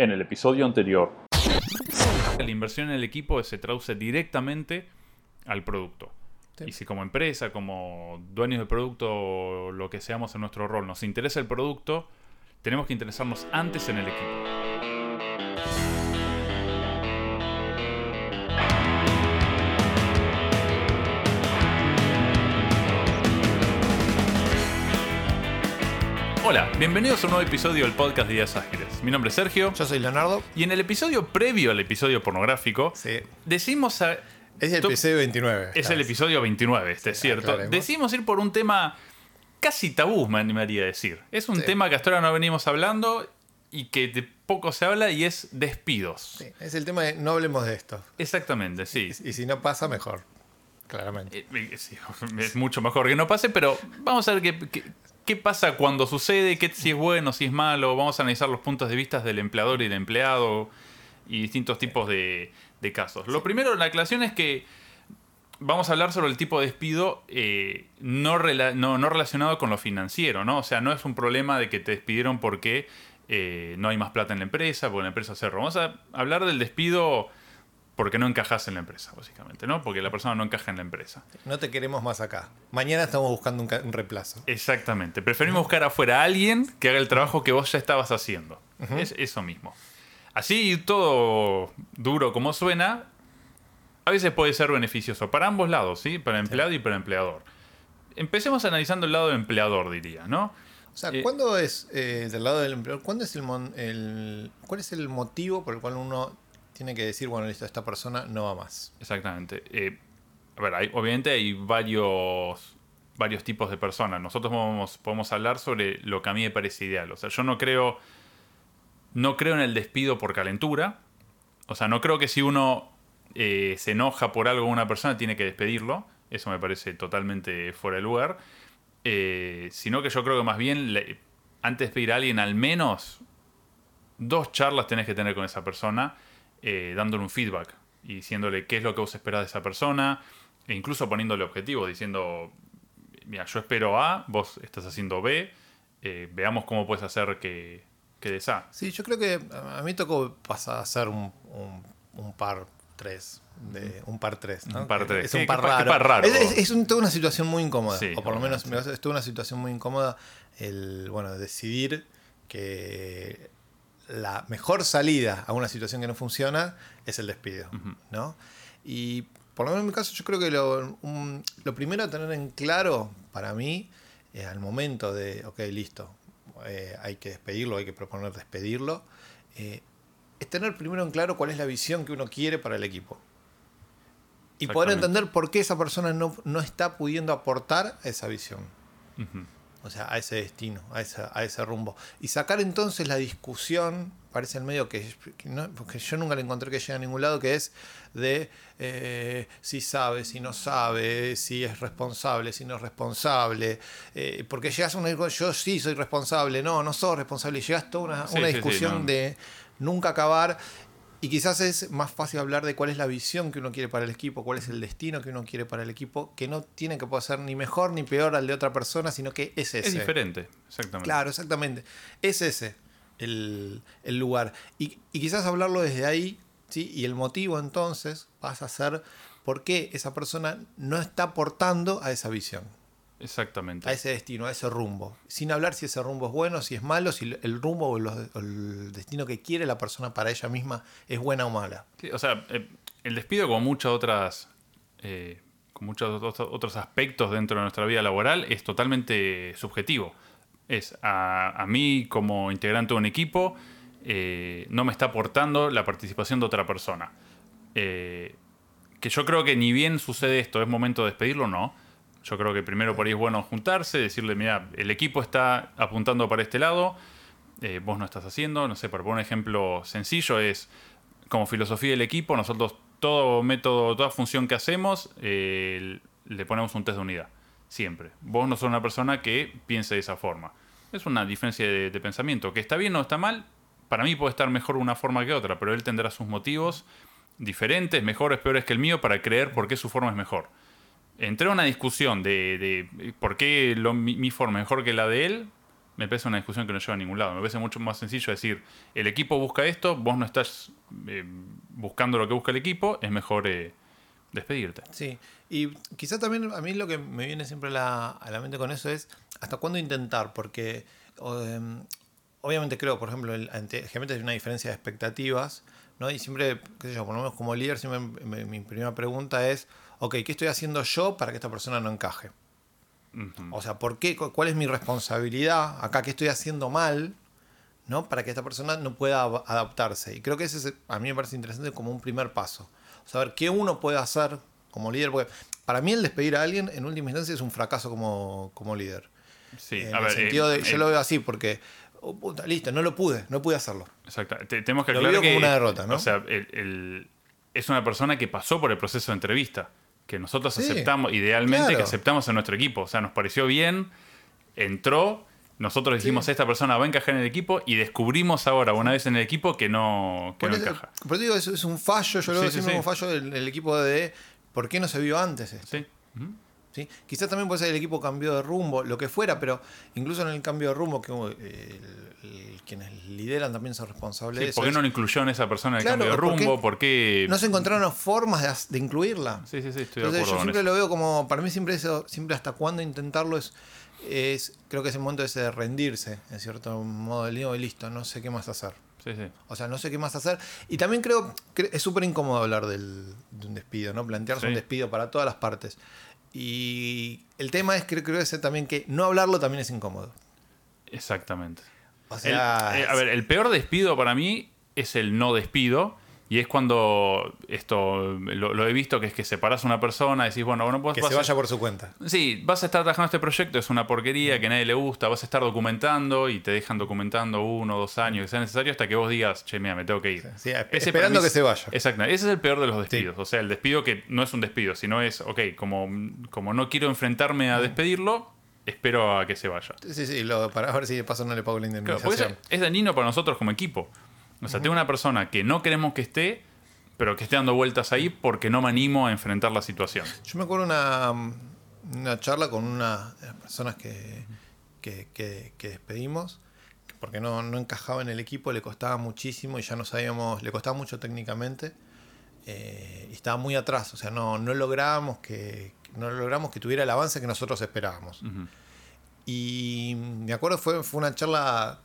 En el episodio anterior, La inversión en el equipo se traduce directamente al producto. Sí. Y si como empresa, como dueños de producto, lo que seamos en nuestro rol, nos interesa el producto, tenemos que interesarnos antes en el equipo. Hola, bienvenidos a un nuevo episodio del podcast Días Ágiles. Mi nombre es Sergio Yo soy Leonardo. y en el episodio previo al episodio pornográfico Sí. decimos a- Es el episodio 29. es el episodio 29, este es cierto. aclaremos. Decidimos ir por un tema casi tabú, me animaría a decir. Es un Sí. tema que hasta ahora no venimos hablando y que de poco se habla y es despidos. Sí, es el tema de no hablemos de esto. Exactamente, sí. Y, y si no pasa, mejor. Claramente. Eh, eh, sí, Es mucho mejor que no pase, pero vamos a ver qué, qué- qué pasa cuando sucede, qué, si es bueno, si es malo. Vamos a analizar los puntos de vista del empleador y del empleado y distintos tipos de, de casos. Lo primero, la aclaración es que vamos a hablar sobre el tipo de despido eh, no, rela- no, no relacionado con lo financiero, ¿no? O sea, no es un problema de que te despidieron porque eh, no hay más plata en la empresa, porque la empresa cerró. Vamos a hablar del despido porque no encajas en la empresa, básicamente, ¿no? Porque la persona no encaja en la empresa. No te queremos más acá. Mañana estamos buscando un, reemplazo. Exactamente. Preferimos buscar afuera a alguien que haga el trabajo que vos ya estabas haciendo. Es eso mismo. Así todo duro como suena, a veces puede ser beneficioso para ambos lados, ¿sí? Para empleado y para empleador. Empecemos analizando el lado del empleador, diría, ¿no? O sea, Eh, ¿cuándo es, eh, del lado del empleador, cuándo es el, mon- el- cuál es el motivo por el cual uno tiene que decir, bueno, listo, esta persona no va más? Exactamente. Eh, a ver, hay- obviamente hay varios, varios tipos de personas. Nosotros podemos, podemos hablar sobre lo que a mí me parece ideal. O sea, yo no creo, no creo en el despido por calentura. O sea, no creo que si uno eh, se enoja por algo de una persona tiene que despedirlo. Eso me parece totalmente fuera de lugar. Eh, sino que yo creo que más bien, antes de despedir a alguien, al menos dos charlas tenés que tener con esa persona, eh, dándole un feedback y diciéndole qué es lo que vos esperás de esa persona, e incluso poniéndole objetivos, diciendo, mira, yo espero A, vos estás haciendo B, eh, veamos cómo puedes hacer que, que des A. Sí, yo creo que a mí tocó pasar a ser un, un- un par 3. De, un par 3, ¿no? Un par tres. Es ¿Qué- un par raro. par raro? Es, es- es un- toda una situación muy incómoda. Sí, o por lo menos sí. me es toda una situación muy incómoda el, bueno, decidir que la mejor salida a una situación que no funciona es el despido, ¿no? Y por lo menos en mi caso yo creo que lo, un- lo primero a tener en claro para mí eh, al momento de, ok, listo, eh, hay que despedirlo, hay que proponer despedirlo, eh, es tener primero en claro cuál es la visión que uno quiere para el equipo. Y poder entender por qué esa persona no, no está pudiendo aportar a esa visión. Ujú. O sea, a ese destino, a ese, a ese rumbo. Y sacar entonces la discusión, parece el medio que, que no- porque yo nunca le encontré que llegue a ningún lado, que es de eh, si sabe, si no sabe, si es responsable, si no es responsable. eh, porque llegas a una discusión, yo sí soy responsable, no, no soy responsable. Y llegas toda una, Sí, una sí, sí, discusión no. de nunca acabar. Y quizás es más fácil hablar de cuál es la visión que uno quiere para el equipo, cuál es el destino que uno quiere para el equipo, que no tiene que poder ser ni mejor ni peor al de otra persona, sino que es ese. Es diferente, exactamente. Claro, exactamente. Es ese el, el lugar. Y, y quizás hablarlo desde ahí, ¿sí? Y el motivo entonces pasa a ser por qué esa persona no está aportando a esa visión, Exactamente. a ese destino, a ese rumbo. Sin hablar si ese rumbo es bueno, si es malo, si el rumbo o los- o el destino que quiere la persona para ella misma es buena o mala. Sí, o sea, eh, el despido, como muchas otras. eh, con muchos otros- otros aspectos dentro de nuestra vida laboral, es totalmente subjetivo. Es a, a mí, como integrante de un equipo, eh, no me está aportando la participación de otra persona. Eh, que yo creo que ni bien sucede esto, es momento de despedirlo, no. Yo creo que primero por ahí es bueno juntarse, decirle, mira, el equipo está apuntando para este lado, eh, vos no estás haciendo, no sé, para poner un ejemplo sencillo es, como filosofía del equipo, nosotros todo método, toda función que hacemos, eh, le ponemos un test de unidad, siempre. Vos no sos una persona que piense de esa forma. Es una diferencia de, de pensamiento, que está bien o está mal, para mí puede estar mejor una forma que otra, pero él tendrá sus motivos diferentes, mejores, peores que el mío, para creer por qué su forma es mejor. Entré a una discusión de, por qué mi, forma es mejor que la de él, me parece una discusión que no lleva a ningún lado. Me parece mucho más sencillo decir, el equipo busca esto, vos no estás eh, buscando lo que busca el equipo, es mejor eh, despedirte. Sí, y quizá también a mí lo que me viene siempre a la, a la mente con eso es hasta cuándo intentar, porque em, obviamente creo, por ejemplo, el, generalmente hay una diferencia de expectativas, ¿no? Y siempre, qué sé yo, por lo menos como líder, siempre mi primera pregunta es, ok, ¿qué estoy haciendo yo para que esta persona no encaje? O sea, ¿por qué? ¿Cuál es mi responsabilidad acá? ¿Qué estoy haciendo mal? ¿no? Para que esta persona no pueda adaptarse. Y creo que ese es, a mí me parece interesante como un primer paso. Saber qué uno puede hacer como líder. Porque para mí el despedir a alguien en última instancia es un fracaso como, como líder. Sí, en el sentido de, yo lo veo así porque, oh, listo, no lo pude, no pude hacerlo. Exacto. Tenemos que aclarar lo que, como una derrota, ¿no? O sea, es una persona que pasó por el proceso de entrevista que nosotros aceptamos, idealmente que aceptamos en nuestro equipo. O sea, nos pareció bien, entró, nosotros dijimos, esta persona va a encajar en el equipo y descubrimos ahora, una vez en el equipo, que no, que no encaja. Por eso digo, eso es un fallo, yo lo veo siempre un fallo del, equipo de por qué no se vio antes esto. Sí. ¿Sí? Quizás también puede ser el equipo cambió de rumbo, lo que fuera, pero incluso en el cambio de rumbo, que eh, quienes lideran también son responsables de eso. ¿Por qué no lo incluyó en esa persona en el cambio de rumbo? ¿Por qué? No se encontraron formas de, incluirla. Sí, sí, sí, estoy de acuerdo Yo siempre lo veo como, para mí siempre eso, siempre hasta cuándo intentarlo es, es, creo que es el momento ese de rendirse, en cierto modo, del y listo, no sé qué más hacer. Sí, sí. O sea, no sé qué más hacer. Y también creo que es súper incómodo hablar del, de un despido, ¿no? Plantearse un despido para todas las partes. Y el tema es, creo, creo también que no hablarlo también es incómodo. Exactamente. O sea, eh, a ver, el peor despido para mí es el no despido. Y es cuando esto lo, he visto que es que separas a una persona y decís, bueno, bueno pues. Que se vaya por su cuenta. Sí, vas a estar trabajando este proyecto, es una porquería que a nadie le gusta, vas a estar documentando y te dejan documentando uno o dos años que sea necesario hasta que vos digas, che, mira, me tengo que ir. Sí, esperando que se vaya. Exacto, ese es el peor de los despidos. O sea, el despido que no es un despido, sino es, ok, como, como no quiero enfrentarme a despedirlo, espero a que se vaya. Sí, sí, lo, para ver si de paso no le pago la indemnización. es dañino para nosotros como equipo. O sea, tengo una persona que no queremos que esté, pero que esté dando vueltas ahí porque no me animo a enfrentar la situación. Yo me acuerdo una, una charla con una de las personas que, que, despedimos, porque no, no, encajaba en el equipo, le costaba muchísimo y ya no sabíamos, le costaba mucho técnicamente. Eh, y estaba muy atrás, o sea, no, no lográbamos que, no logramos que tuviera el avance que nosotros esperábamos. Y me acuerdo fue, fue una charla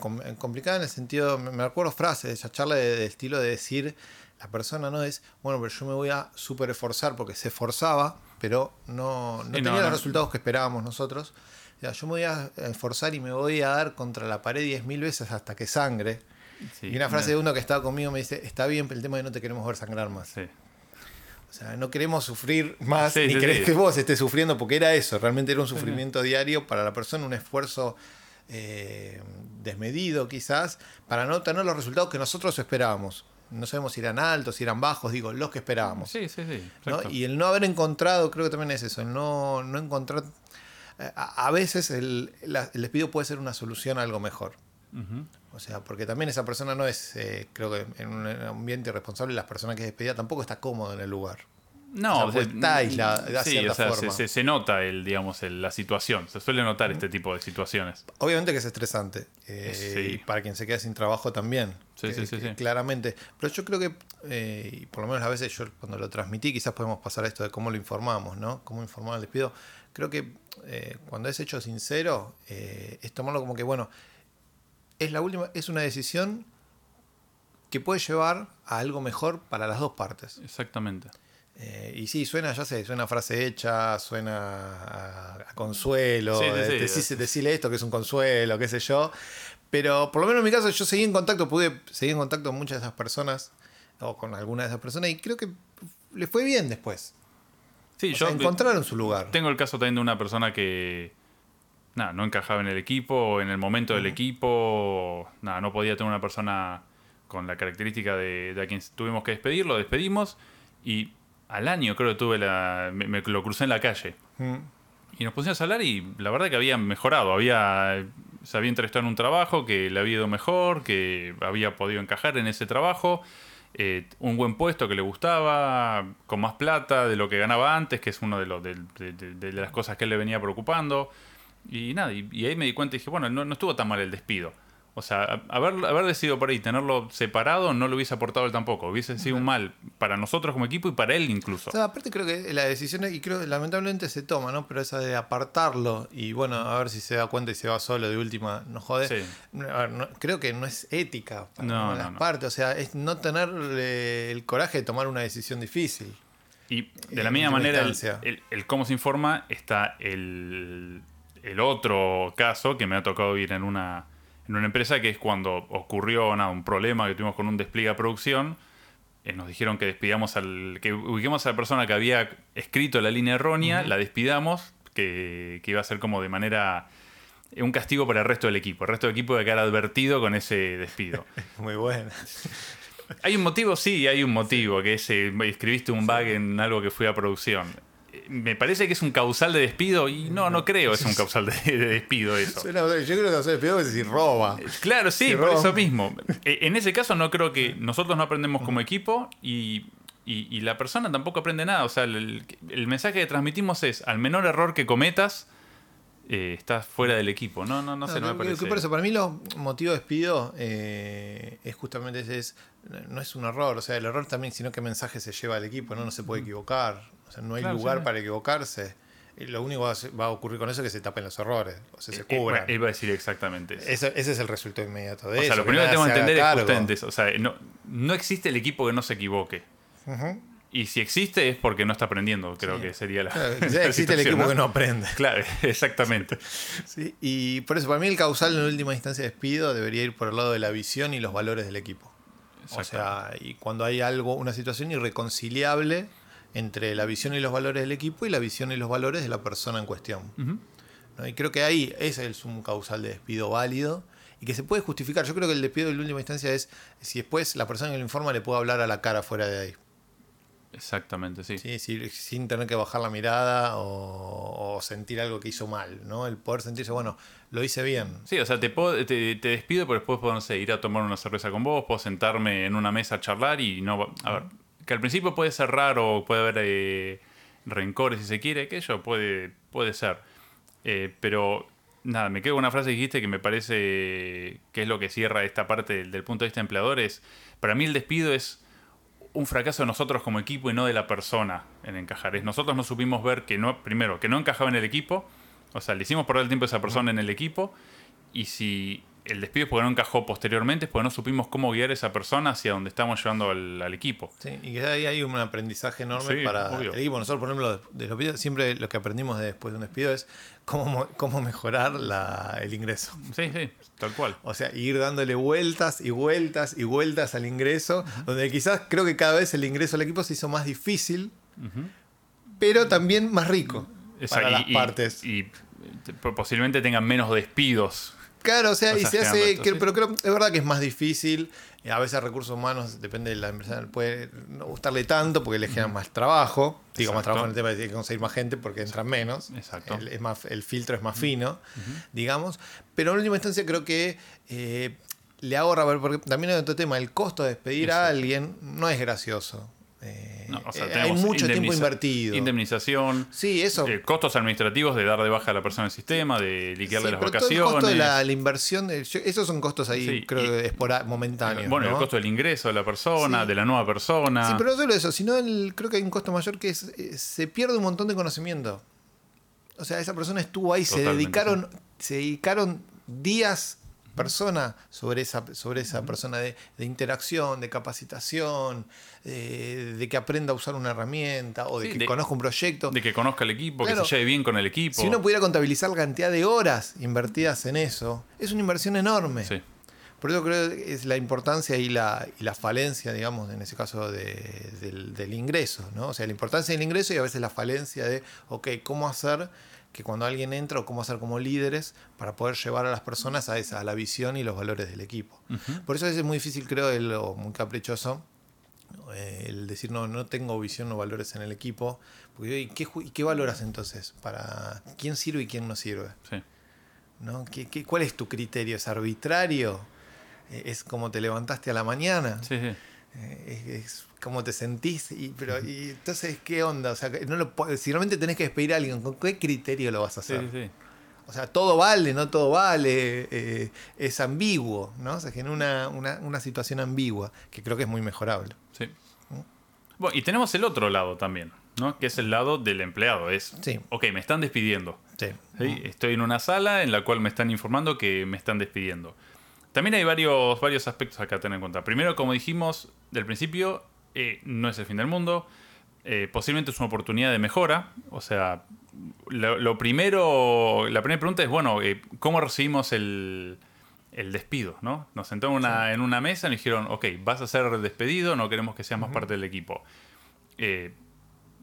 complicada en el sentido, me acuerdo frases, esa charla de, estilo de decir, la persona no es, bueno, pero yo me voy a súper esforzar porque se esforzaba, pero no, no tenía los resultados que esperábamos nosotros. yo me voy a esforzar y me voy a dar contra la pared 10.000 veces hasta que sangre. y una frase de uno que estaba conmigo me dice, está bien, pero el tema es que no te queremos ver sangrar más. O sea, no queremos sufrir más, ni querés que vos estés sufriendo, porque era eso, realmente era un sufrimiento diario para la persona, un esfuerzo eh, desmedido quizás, para no tener los resultados que nosotros esperábamos. No sabemos si eran altos, si eran bajos, digo, los que esperábamos. Sí, sí, sí. Y el no haber encontrado, creo que también es eso, el no, no encontrar... Eh, a, veces el, el, despido puede ser una solución a algo mejor. O sea, porque también esa persona no es, eh, creo que en un ambiente irresponsable, las personas que es despedida tampoco está cómoda en el lugar. No, o sea, está aislada sí, o sea, Se, se, nota el, digamos, la situación. Se suele notar este tipo de situaciones. Obviamente que es estresante. Eh, y para quien se queda sin trabajo también. Sí, sí, sí, Claramente. Pero yo creo que, eh, y por lo menos a veces yo cuando lo transmití, quizás podemos pasar a esto de cómo lo informamos, ¿no? Cómo informar al despido. Creo que eh, cuando es hecho sincero, es tomarlo como que, bueno, es la última, es una decisión que puede llevar a algo mejor para las dos partes. Exactamente. Eh, y sí, suena, ya sé, suena frase hecha, suena a, consuelo, sí, eh, decirle esto que es un consuelo, qué sé yo. Pero por lo menos en mi caso yo seguí en contacto, pude seguir en contacto con muchas de esas personas, o con algunas de esas personas, y creo que le fue bien después. Sí, yo encontraron su lugar. Tengo el caso también de una persona que nada, no encajaba en el equipo, en el momento del equipo, nada, no podía tener una persona con la característica de, de a quien tuvimos que despedir, lo despedimos y al año creo que tuve la. Me, lo crucé en la calle. Mm. Y nos pusimos a hablar y la verdad que había mejorado. Había. Se había entrevistado en un trabajo que le había ido mejor, que había podido encajar en ese trabajo. Eh, un buen puesto que le gustaba, con más plata de lo que ganaba antes, que es una de, de, las cosas que él le venía preocupando. Y nada, y, y ahí me di cuenta y dije, bueno, no, no estuvo tan mal el despido. O sea, haber, haber decidido por ahí tenerlo separado no lo hubiese aportado él tampoco. Hubiese sido un mal para nosotros como equipo y para él incluso. O sea, aparte creo que la decisión, y creo lamentablemente se toma, ¿no? Pero esa de apartarlo y bueno, a ver si se da cuenta y se va solo de última, no jode. Sí. A ver, no- creo que no es ética para No, las no. partes, o sea, es no tener eh, el coraje de tomar una decisión difícil. Y de la misma manera, el- el cómo se informa está el, el otro caso que me ha tocado ir en una, en una empresa, que es cuando ocurrió nada, un problema que tuvimos con un despliegue a producción. eh, nos dijeron que despidamos al. que ubiquemos a la persona que había escrito la línea errónea, la despidamos, que, que iba a ser como de manera. eh, un castigo para el resto del equipo. El resto del equipo iba a quedar advertido con ese despido. Muy buena. ¿Hay un motivo? Sí, hay un motivo, que es eh, escribiste un bug en algo que fue a producción. Eh, Me parece que es un causal de despido y no, no creo es un causal de, de despido eso. Yo creo que hacer despido es decir roba. Claro, sí, por eso mismo. Eh, En ese caso no creo que nosotros no aprendemos como equipo y, y- y la persona tampoco aprende nada. O sea, el, el mensaje que transmitimos es, al menor error que cometas, eh, estás fuera del equipo. No, no, no sé, no, me que- parece. que por eso, para mí los motivos de despido eh, es justamente ese, es, no es un error, o sea, el error también, sino qué mensaje se lleva al equipo, no, no se puede equivocar, o sea, no hay Claro, lugar sí. para equivocarse. Y lo único que va a va ocurrir con eso es que se tapen los errores, o sea, se Eh, cubran. eh, Iba a decir exactamente eso. Eso- ese es el resultado inmediato de O eso. sea, lo primero que tengo que entender es justamente eso. O sea, no, no existe el equipo que no se equivoque. Ujú. Y si existe es porque no está aprendiendo, creo Sí. que sería la. Claro, la quizás existe el equipo que no aprende. Claro, exactamente. Sí, y por eso, para mí el causal en última instancia de despido debería ir por el lado de la visión y los valores del equipo. O sea, y cuando hay algo, una situación irreconciliable entre la visión y los valores del equipo y la visión y los valores de la persona en cuestión. ¿no? Y creo que ahí ese es un causal de despido válido y que se puede justificar. Yo creo que el despido en última instancia es si después la persona que lo informa le puede hablar a la cara fuera de ahí. Exactamente, sí. ¿sí? Si- sin tener que bajar la mirada o, o sentir algo que hizo mal. ¿no? El poder sentirse, bueno, lo hice bien. Sí, o sea, te, puedo- te, te despido, pero después puedo no sé, ir a tomar una cerveza con vos, puedo sentarme en una mesa a charlar y no. A ver, que al principio puede ser raro, puede haber eh, rencores si se quiere, que ello puede, puede ser. Eh, pero nada, me quedo con una frase que dijiste que me parece que es lo que cierra esta parte del, del punto de vista empleador. Es, para mí el despido es un fracaso de nosotros como equipo y no de la persona en encajar. Es nosotros no supimos ver que no, primero, que no encajaba en el equipo, o sea, le hicimos perder el tiempo a esa persona en el equipo, y si el despido es porque no encajó posteriormente, es porque no supimos cómo guiar a esa persona hacia donde estamos llevando al, al equipo. Sí, y que ahí hay un aprendizaje enorme Sí, para obvio. el equipo. Nosotros, por ejemplo, de los despidos, siempre lo que aprendimos de después de un despido es cómo, mo- cómo mejorar la- el ingreso. Sí, sí, tal cual. O sea, ir dándole vueltas y vueltas y vueltas al ingreso, donde quizás creo que cada vez el ingreso al equipo se hizo más difícil, pero también más rico Esa- para y, las y- partes. Y, eh, posiblemente tengan menos despidos. Claro, o sea, O y se hace, que- pero creo, es verdad que es más difícil. eh, A veces recursos humanos, depende de la empresa, puede no gustarle tanto porque le generan más trabajo. Digo, más trabajo en el tema de que conseguir más gente porque entran menos. Exacto. El, es más, el filtro es más fino, digamos. Pero en última instancia creo que eh, le ahorra, porque también hay otro tema, el costo de despedir a alguien no es gracioso. Eh, No, o sea, eh, hay mucho tiempo invertido. Indemnización. Sí, eso. eh, costos administrativos de dar de baja a la persona del sistema, de liquidarle Sí, las pero todo vacaciones. el costo de la, la inversión, de- yo- esos son costos ahí, Sí, creo y- que espora- momentáneos. Bueno, ¿no? el costo del ingreso de la persona, Sí. de la nueva persona. Sí, pero no solo eso, sino el, creo que hay un costo mayor que es, eh, se pierde un montón de conocimiento. O sea, esa persona estuvo ahí, se dedicaron, se dedicaron días persona sobre esa, sobre esa persona de, de interacción, de capacitación, eh, de que aprenda a usar una herramienta o de Sí, que de- conozca un proyecto. De que conozca el equipo, Claro. que se lleve bien con el equipo. si uno pudiera contabilizar la cantidad de horas invertidas en eso, es una inversión enorme. Sí. Por eso creo que es la importancia y la, y la falencia, digamos, en ese caso de- del, del ingreso, ¿no? O sea, la importancia del ingreso y a veces la falencia de, ok, ¿cómo hacer que cuando alguien entra o cómo hacer como líderes para poder llevar a las personas a esa, a la visión y los valores del equipo? Por eso a veces es muy difícil, creo, el- o muy caprichoso, eh, el decir, no, no tengo visión o valores en el equipo. Porque, ¿y qué, y qué valoras entonces? ¿Para quién sirve y quién no sirve? Sí. ¿no? ¿Qué, qué, cuál es tu criterio? ¿Es arbitrario? ¿Es como te levantaste a la mañana? Sí, sí. Eh, ¿Es, es cómo te sentís? Y, pero, y entonces, ¿qué onda? O sea, que no lo, si realmente tenés que despedir a alguien, ¿con qué criterio lo vas a hacer? sí, sí. O sea, todo vale, no todo vale, eh, es ambiguo, ¿no? Se genera una, una, situación ambigua que creo que es muy mejorable. Sí. Bueno, y tenemos el otro lado también, ¿no? Que es el lado del empleado. Es, sí. ok, me están despidiendo. Sí. Estoy en una sala en la cual me están informando que me están despidiendo. También hay varios, varios aspectos acá a tener en cuenta. Primero, como dijimos del principio, eh, no es el fin del mundo. Eh, posiblemente es una oportunidad de mejora. O sea, lo, primero, la primera pregunta es, bueno, eh, ¿cómo recibimos el, despido? ¿no? Nos sentamos en una mesa y nos dijeron, ok, vas a ser despedido, no queremos que seas más parte del equipo.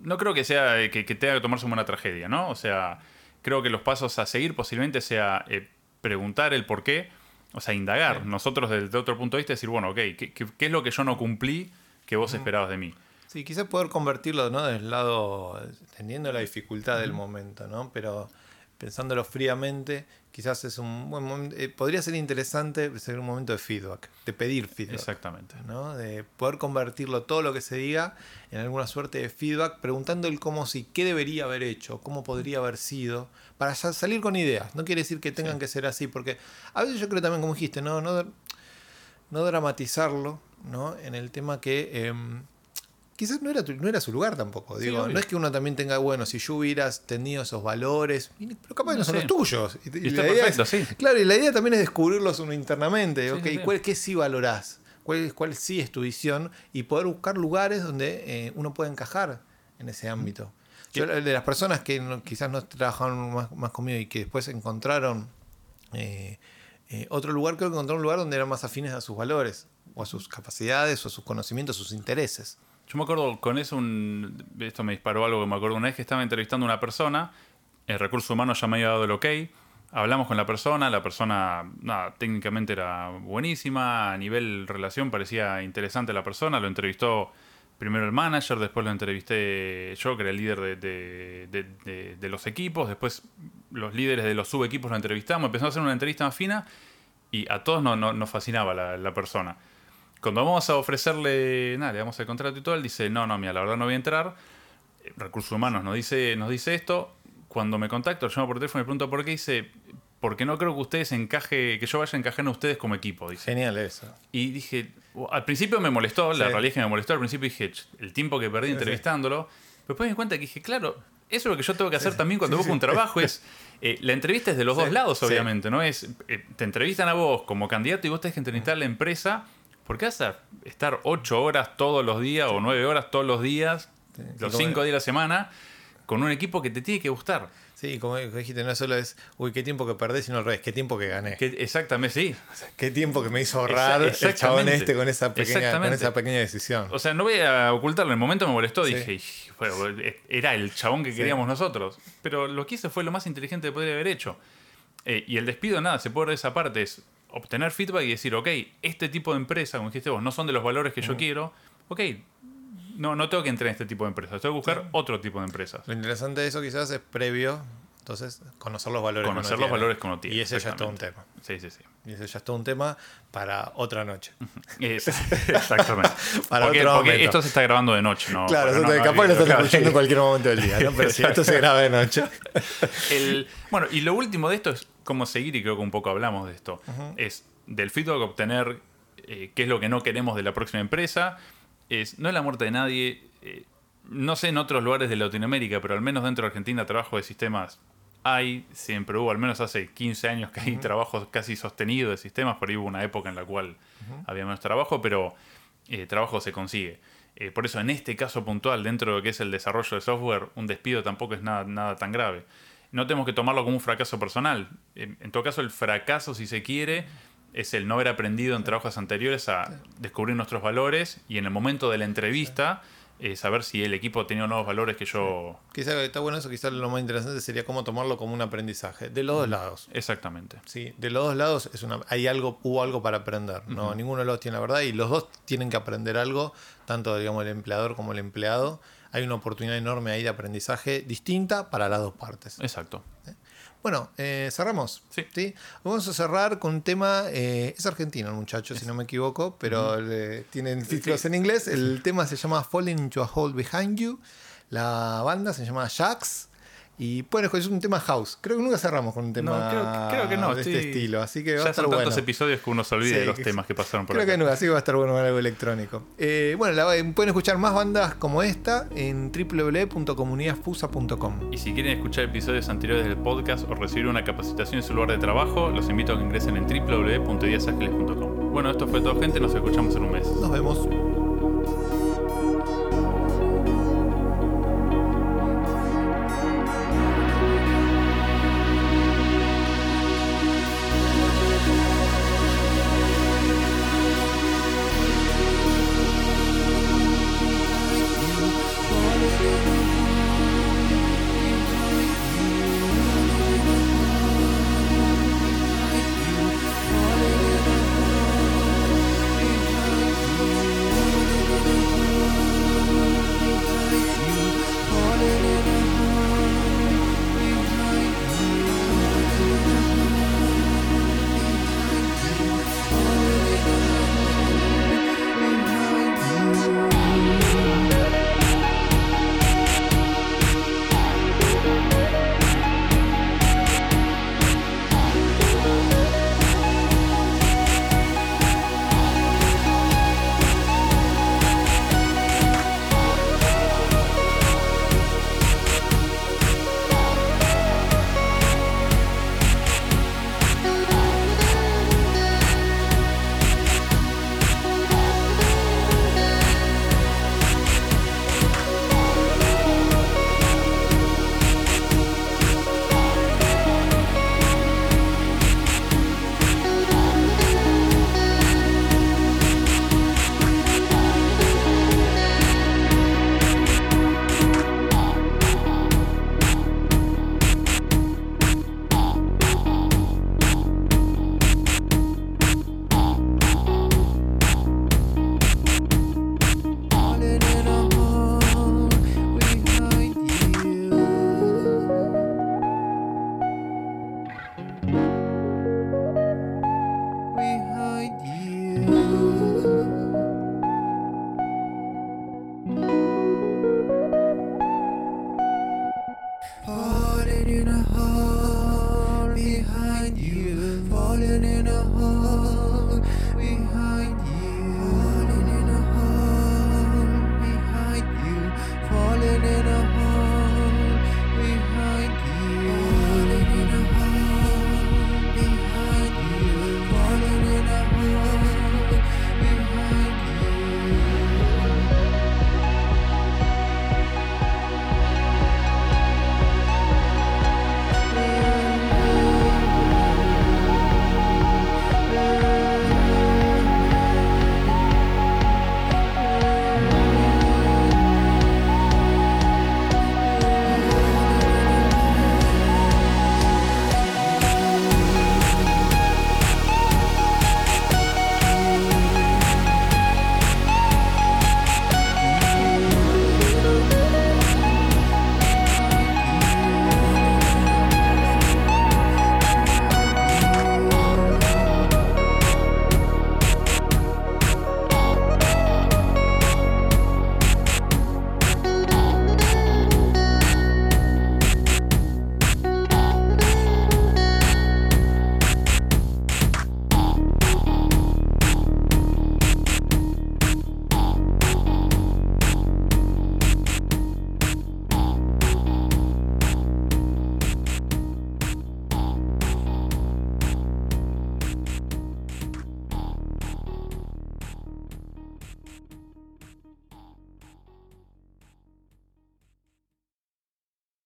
no creo que sea que, tenga que tomarse como una tragedia, ¿no? O sea, creo que los pasos a seguir posiblemente sea preguntar el por qué o sea, indagar. Nosotros desde otro punto de vista decir, bueno, ok, ¿qué, es lo que yo no cumplí que vos esperabas de mí? Sí, quizás poder convertirlo, ¿no? Del lado, entendiendo la dificultad del momento, ¿no? Pero pensándolo fríamente, quizás es un buen momento, eh, podría ser interesante ser un momento de feedback, de pedir feedback. Exactamente. ¿no? De poder convertirlo todo lo que se diga en alguna suerte de feedback, preguntando el cómo si, qué debería haber hecho, cómo podría haber sido, para salir con ideas. No quiere decir que tengan que ser así, porque a veces yo creo también, como dijiste, no, no, no dramatizarlo, ¿no? En el tema que... Em, quizás no era, no era su lugar tampoco. Digo, no es que uno también tenga, bueno, si yo hubieras tenido esos valores, pero capaz no, son los tuyos. Y, está perfecto, sí. Claro, y la idea también es descubrirlos uno internamente. okay, ¿cuál, ¿Qué sí valorás? ¿Cuál, ¿Cuál sí es tu visión? Y poder buscar lugares donde eh, uno pueda encajar en ese ámbito. Yo, de las personas que quizás no trabajaron más, más, conmigo y que después encontraron eh, eh, otro lugar, creo que encontraron un lugar donde eran más afines a sus valores, o a sus capacidades, o a sus conocimientos, a sus intereses. Yo me acuerdo con eso, esto me disparó algo que me acuerdo una vez que estaba entrevistando a una persona, el recurso humano ya me había dado el ok, hablamos con la persona, la persona nada, técnicamente era buenísima, a nivel relación parecía interesante la persona, lo entrevistó primero el manager, después lo entrevisté yo, que era el líder de, los equipos, después los líderes de los subequipos lo entrevistamos, empezamos a hacer una entrevista más fina y a todos nos, fascinaba la persona. Cuando vamos a ofrecerle, nada, le damos el contrato y todo, él dice, no, no, mira, la verdad no voy a entrar. Recursos Humanos nos dice, nos dice esto. Cuando me contacto, lo llamo por teléfono y me pregunto por qué, dice, porque no creo que ustedes encaje, que yo vaya a encajar en ustedes como equipo. Dice. Genial eso. Y dije, al principio me molestó, la realidad es que me molestó. Al principio dije, el tiempo que perdí entrevistándolo. Pero después me di cuenta que dije, claro, eso es lo que yo tengo que hacer también cuando busco un trabajo. Es eh, la entrevista es de los dos lados, obviamente, ¿no? Es eh, te entrevistan a vos como candidato y vos tenés que entrevistar a la empresa ¿Por qué vas a estar ocho horas todos los días o nueve horas todos los días, los cinco días de la semana, con un equipo que te tiene que gustar? Sí, como dijiste, no solo es, uy, qué tiempo que perdés, sino al revés, qué tiempo que gané. exactamente, sí. Qué tiempo que me hizo ahorrar el chabón este con esa, pequeña, con esa pequeña decisión. O sea, no voy a ocultarlo, en el momento me molestó, dije, era el chabón que queríamos nosotros. Pero lo que hice fue lo más inteligente que podría haber hecho. Eh, y el despido, nada, se puede ver esa parte, es obtener feedback y decir, ok, este tipo de empresa, como dijiste vos, no son de los valores que yo quiero, ok, no, no tengo que entrar en este tipo de empresas, tengo que buscar otro tipo de empresas. Lo interesante de eso quizás es previo, entonces, conocer los valores. Conocer los valores que uno tiene. Y ese ya es todo un tema. Sí, sí, sí. Y ese ya es todo un tema para otra noche. exactamente. para porque, otro porque esto se está grabando de noche, ¿no? Claro, no, capaz lo estás escuchando en cualquier momento del día, ¿no? Pero si esto se graba de noche. El, bueno, y lo último de esto es cómo seguir, y creo que un poco hablamos de esto. Es del feedback obtener eh, qué es lo que no queremos de la próxima empresa. Es, no es la muerte de nadie. Eh, no sé en otros lugares de Latinoamérica, pero al menos dentro de Argentina trabajo de sistemas hay, siempre hubo, al menos hace 15 años que hay trabajos casi sostenidos de sistemas, por ahí hubo una época en la cual había menos trabajo, pero eh, trabajo se consigue. por eso en este caso puntual, dentro de lo que es el desarrollo de software, un despido tampoco es nada, nada tan grave. No tenemos que tomarlo como un fracaso personal. en todo caso, el fracaso, si se quiere, es el no haber aprendido en trabajos anteriores a descubrir nuestros valores y en el momento de la entrevista eh, saber si el equipo tenía nuevos valores que yo... Quizá está bueno eso, quizás lo más interesante sería cómo tomarlo como un aprendizaje, de los dos lados. Exactamente. Sí, de los dos lados es una, hay algo, hubo algo para aprender, ¿no? Ninguno de los dos tiene la verdad y los dos tienen que aprender algo, tanto digamos el empleador como el empleado. Hay una oportunidad enorme ahí de aprendizaje distinta para las dos partes. Exacto. Bueno, eh, cerramos. Sí. Vamos a cerrar con un tema. Eh, es argentino el muchacho, si no me equivoco, pero tienen títulos en inglés. El tema se llama Falling into a Hole Behind You. La banda se llama Jax. Y bueno, es un tema house. Creo que nunca cerramos con un tema No, creo, creo que no. de estoy- este estilo. Así que va a ya estar son tantos bueno. episodios que uno se olvida Sí, de los temas que pasaron por Creo acá. que no, así que va a estar bueno ver algo electrónico. Eh, bueno, la- pueden escuchar más bandas como esta en www.comunidadfusa.com. Y si quieren escuchar episodios anteriores del podcast o recibir una capacitación en su lugar de trabajo, los invito a que ingresen en www.ideasagiles.com. Bueno, esto fue todo, gente. Nos escuchamos en un mes. Nos vemos.